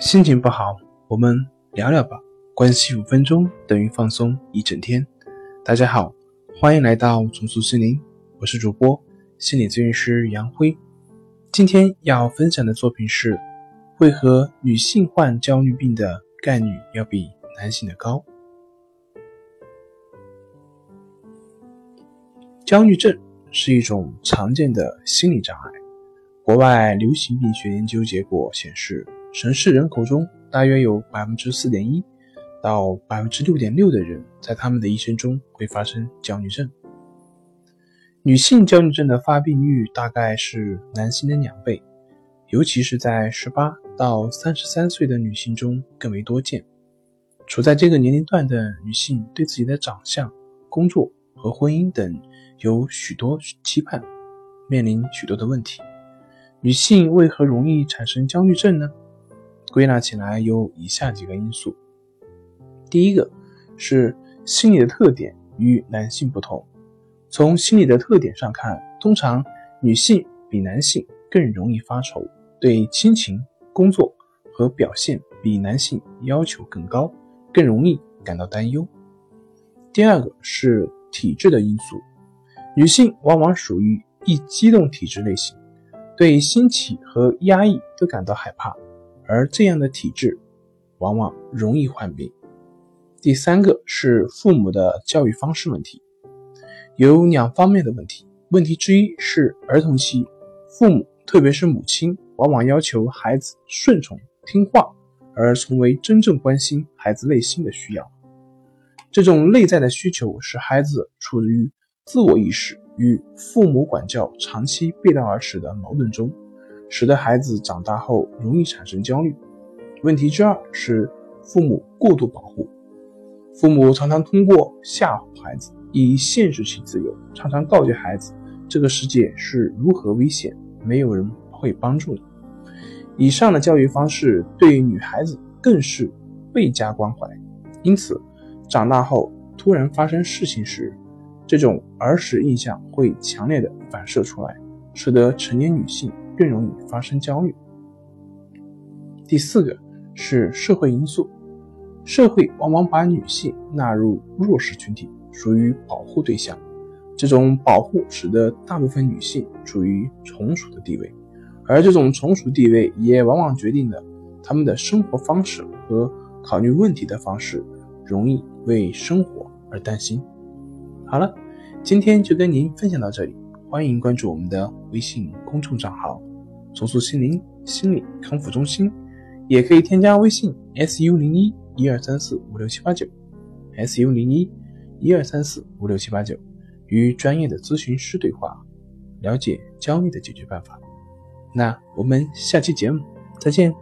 心情不好，我们聊聊吧。关系五分钟等于放松一整天。大家好，欢迎来到重塑心灵，我是主播心理咨询师杨辉。今天要分享的作品是：为何女性患焦虑病的概率要比男性的高？焦虑症是一种常见的心理障碍。国外流行病学研究结果显示。城市人口中，大约有百分之四点一到百分之六点六的人在他们的一生中会发生焦虑症。女性焦虑症的发病率大概是男性的两倍，尤其是在十八到三十三岁的女性中更为多见。处在这个年龄段的女性对自己的长相、工作和婚姻等有许多期盼，面临许多的问题。女性为何容易产生焦虑症呢？归纳起来有以下几个因素：第一个是心理的特点与男性不同。从心理的特点上看，通常女性比男性更容易发愁，对亲情、工作和表现比男性要求更高，更容易感到担忧。第二个是体质的因素，女性往往属于易激动体质类型，对兴起和压抑都感到害怕。而这样的体质，往往容易患病。第三个是父母的教育方式问题，有两方面的问题。问题之一是儿童期，父母特别是母亲，往往要求孩子顺从听话，而从未真正关心孩子内心的需要。这种内在的需求使孩子处于自我意识与父母管教长期背道而驰的矛盾中。使得孩子长大后容易产生焦虑。问题之二是父母过度保护，父母常常通过吓唬孩子，以限制其自由，常常告诫孩子这个世界是如何危险，没有人会帮助你。以上的教育方式对女孩子更是倍加关怀，因此长大后突然发生事情时，这种儿时印象会强烈的反射出来，使得成年女性。更容易发生焦虑。第四个是社会因素，社会往往把女性纳入弱势群体，属于保护对象。这种保护使得大部分女性处于从属的地位，而这种从属地位也往往决定了她们的生活方式和考虑问题的方式，容易为生活而担心。好了，今天就跟您分享到这里。欢迎关注我们的微信公众账号“重塑心灵心理康复中心”，也可以添加微信 “su 零一一二三四五六七八九 ”，“su 零一一二三四五六七八九”，与专业的咨询师对话，了解焦虑的解决办法。那我们下期节目再见。